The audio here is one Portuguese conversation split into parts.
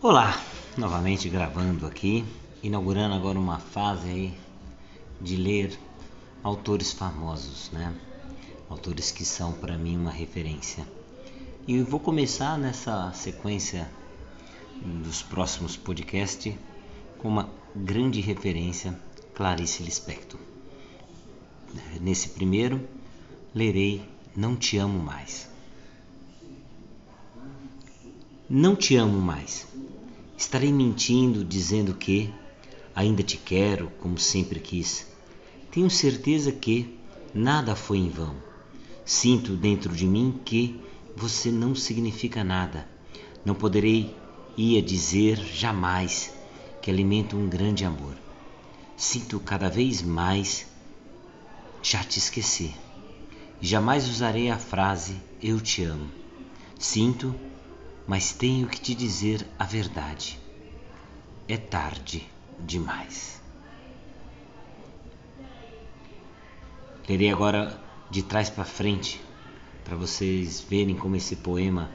Olá, novamente gravando aqui, inaugurando agora uma fase aí de ler autores famosos, né? Autores que são para mim uma referência. E vou começar nessa sequência dos próximos podcasts com uma grande referência, Clarice Lispector. Nesse primeiro, lerei Não Te Amo Mais. Não te amo mais. Estarei mentindo dizendo que ainda te quero como sempre quis. Tenho certeza que nada foi em vão. Sinto dentro de mim que você não significa nada. Não poderei ia dizer jamais que alimento um grande amor. Sinto cada vez mais já te esquecer. Jamais usarei a frase eu te amo. Sinto, mas tenho que te dizer a verdade. É tarde demais. Lerei agora de trás para frente para vocês verem como esse poema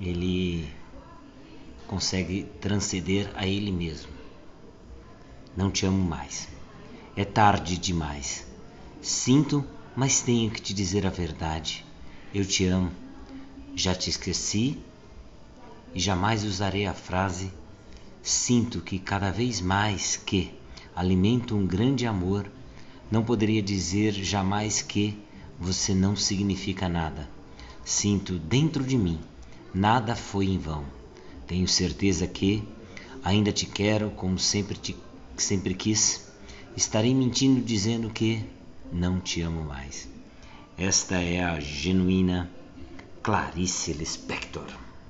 ele consegue transcender a ele mesmo. Não te amo mais. É tarde demais. Sinto, mas tenho que te dizer a verdade. Eu te amo. Já te esqueci e jamais usarei a frase sinto que cada vez mais que alimento um grande amor, não poderia dizer jamais que você não significa nada. Sinto dentro de mim, nada foi em vão. Tenho certeza que ainda te quero como sempre te sempre quis. Estarei mentindo dizendo que não te amo mais. Esta é a genuína Clarice Lispector.